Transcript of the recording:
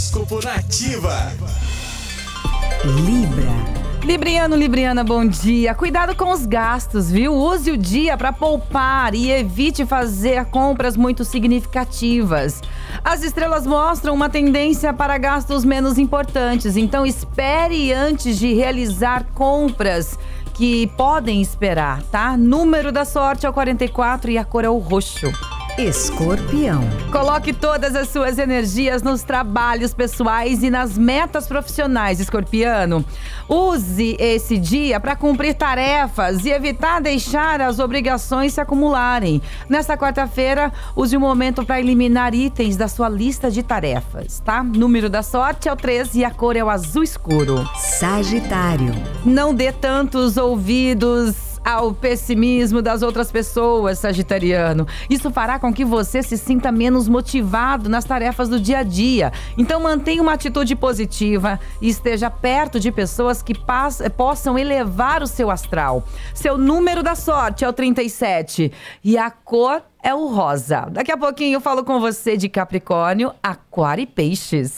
Horóscopo Nativa. Libra. Libriano, Libriana, bom dia. Cuidado com os gastos, viu? Use o dia para poupar e evite fazer compras muito significativas. As estrelas mostram uma tendência para gastos menos importantes, então espere antes de realizar compras que podem esperar, tá? Número da sorte é o 44 e a cor é o roxo. Escorpião. Coloque todas as suas energias nos trabalhos pessoais e nas metas profissionais, escorpiano. Use esse dia para cumprir tarefas e evitar deixar as obrigações se acumularem. Nesta quarta-feira, use o momento para eliminar itens da sua lista de tarefas, tá? Número da sorte é o 13 e a cor é o azul escuro. Sagitário. Não dê tantos ouvidos ao pessimismo das outras pessoas, Sagitariano. Isso fará com que você se sinta menos motivado nas tarefas do dia a dia. Então mantenha uma atitude positiva e esteja perto de pessoas que possam elevar o seu astral. Seu número da sorte é o 37 e a cor é o rosa. Daqui a pouquinho eu falo com você de Capricórnio, Aquário e Peixes.